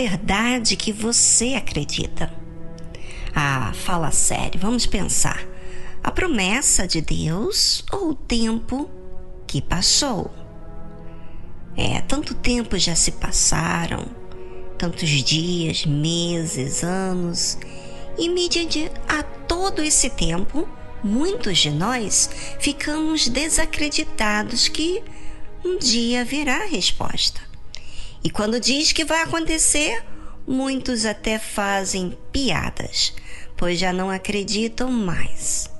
verdade que você acredita? Ah, fala sério, vamos pensar. A promessa de Deus ou o tempo que passou? É, tanto tempo já se passaram, tantos dias, meses, anos, e mediante a todo esse tempo, muitos de nós ficamos desacreditados que um dia virá a resposta. E quando diz que vai acontecer, muitos até fazem piadas, pois já não acreditam mais.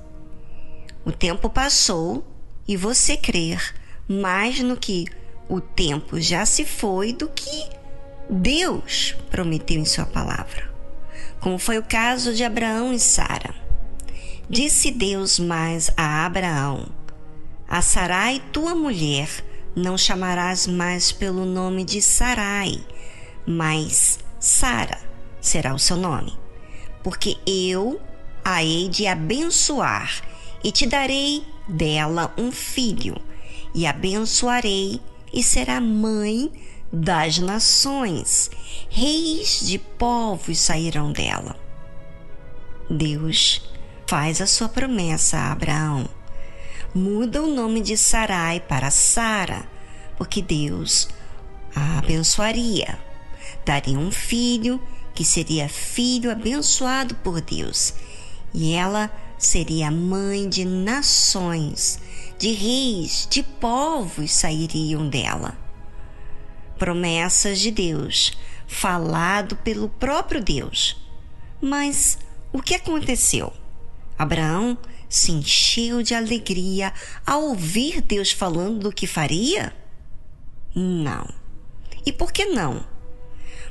O tempo passou e você crer mais no que o tempo já se foi do que Deus prometeu em Sua palavra, como foi o caso de Abraão e Sara. Disse Deus mais a Abraão: A Sarai, tua mulher, não chamarás mais pelo nome de Sarai, mas Sara será o seu nome, porque eu a hei de abençoar e te darei dela um filho, e abençoarei e será mãe das nações, reis de povos sairão dela. Deus faz a sua promessa a Abraão muda o nome de Sarai para Sara, porque Deus a abençoaria. Daria um filho que seria filho abençoado por Deus, e ela seria mãe de nações, de reis, de povos sairiam dela. Promessas de Deus, falado pelo próprio Deus. Mas o que aconteceu? Abraão se encheu de alegria ao ouvir Deus falando do que faria? Não. E por que não?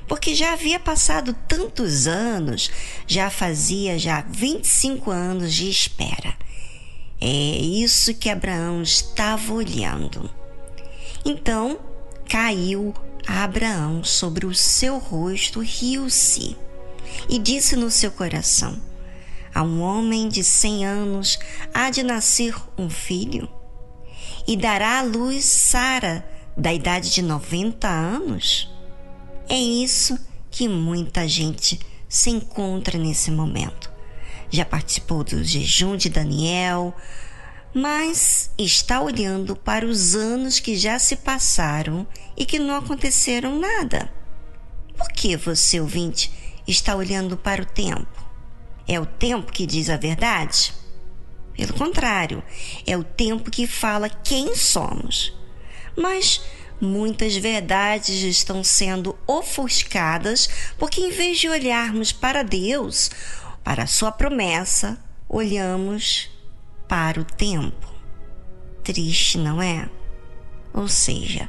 Porque já havia passado tantos anos, já fazia já 25 anos de espera. É isso que Abraão estava olhando. Então caiu Abraão sobre o seu rosto, riu-se e disse no seu coração: a um homem de cem anos há de nascer um filho? E dará à luz Sara, da idade de noventa anos? É isso que muita gente se encontra nesse momento. Já participou do jejum de Daniel, mas está olhando para os anos que já se passaram e que não aconteceram nada. Por que você, ouvinte, está olhando para o tempo? É o tempo que diz a verdade? Pelo contrário, é o tempo que fala quem somos. Mas muitas verdades estão sendo ofuscadas porque, em vez de olharmos para Deus, para a Sua promessa, olhamos para o tempo. Triste, não é? Ou seja,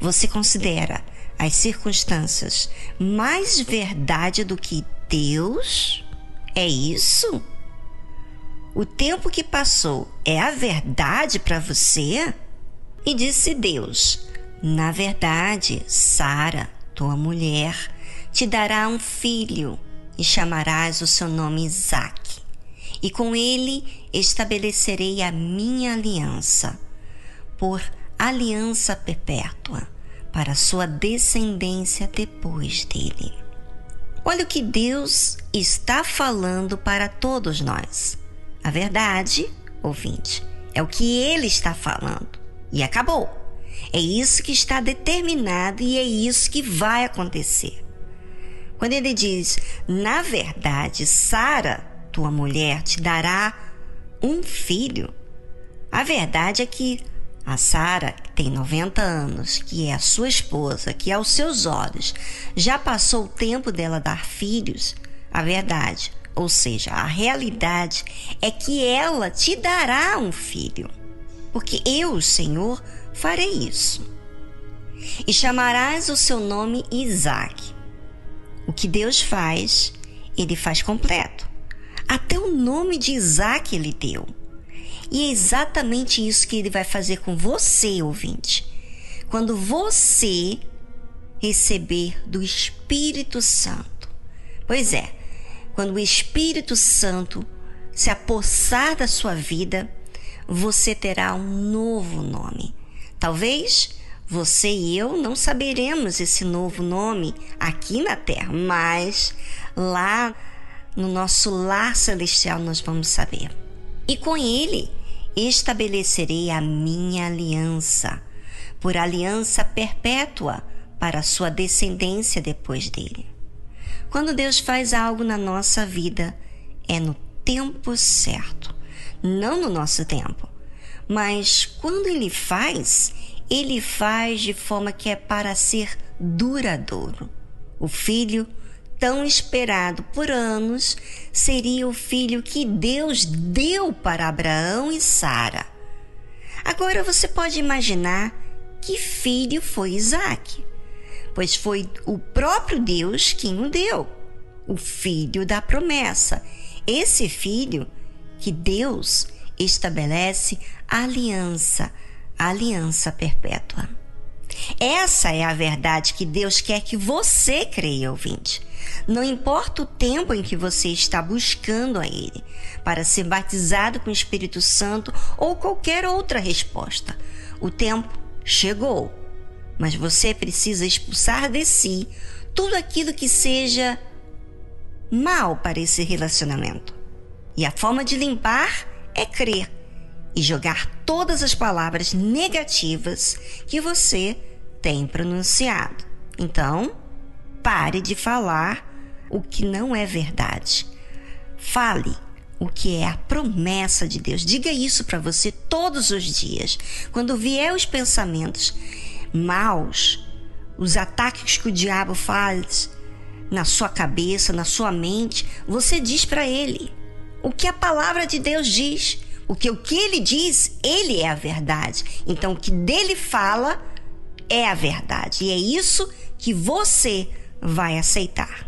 você considera as circunstâncias mais verdade do que Deus? É isso? O tempo que passou é a verdade para você? E disse Deus: Na verdade, Sara, tua mulher, te dará um filho e chamarás o seu nome Isaque. E com ele estabelecerei a minha aliança, por aliança perpétua, para sua descendência depois dele. Olha o que Deus está falando para todos nós. A verdade, ouvinte, é o que Ele está falando. E acabou. É isso que está determinado e é isso que vai acontecer. Quando ele diz, na verdade, Sara, tua mulher, te dará um filho, a verdade é que a Sara, que tem 90 anos, que é a sua esposa, que aos seus olhos já passou o tempo dela dar filhos, a verdade, ou seja, a realidade é que ela te dará um filho. Porque eu, Senhor, farei isso. E chamarás o seu nome Isaac. O que Deus faz, ele faz completo. Até o nome de Isaac ele deu. E é exatamente isso que ele vai fazer com você, ouvinte. Quando você receber do Espírito Santo. Pois é, quando o Espírito Santo se apossar da sua vida, você terá um novo nome. Talvez Você e eu não saberemos esse novo nome aqui na Terra, mas lá no nosso lar celestial nós vamos saber. E com ele estabelecerei a minha aliança, por aliança perpétua para a sua descendência depois dele. Quando Deus faz algo na nossa vida, é no tempo certo, não no nosso tempo. Mas quando ele faz, ele faz de forma que é para ser duradouro. O filho, tão esperado por anos, seria o filho que Deus deu para Abraão e Sara. Agora você pode imaginar que filho foi Isaac, pois foi o próprio Deus quem o deu, o filho da promessa. Esse filho que Deus estabelece aliança aliança perpétua. Essa é a verdade que Deus quer que você creia, ouvinte. Não importa o tempo em que você está buscando a Ele para ser batizado com o Espírito Santo ou qualquer outra resposta, o tempo chegou. Mas você precisa expulsar de si tudo aquilo que seja mal para esse relacionamento. E a forma de limpar é crer e jogar todas as palavras negativas que você tem pronunciado. Então, pare de falar o que não é verdade. Fale o que é a promessa de Deus. Diga isso para você todos os dias. Quando vier os pensamentos maus, os ataques que o diabo faz na sua cabeça, na sua mente, você diz para ele o que a palavra de Deus diz. Porque o que ele diz, ele é a verdade. Então, o que dele fala é a verdade. E é isso que você vai aceitar.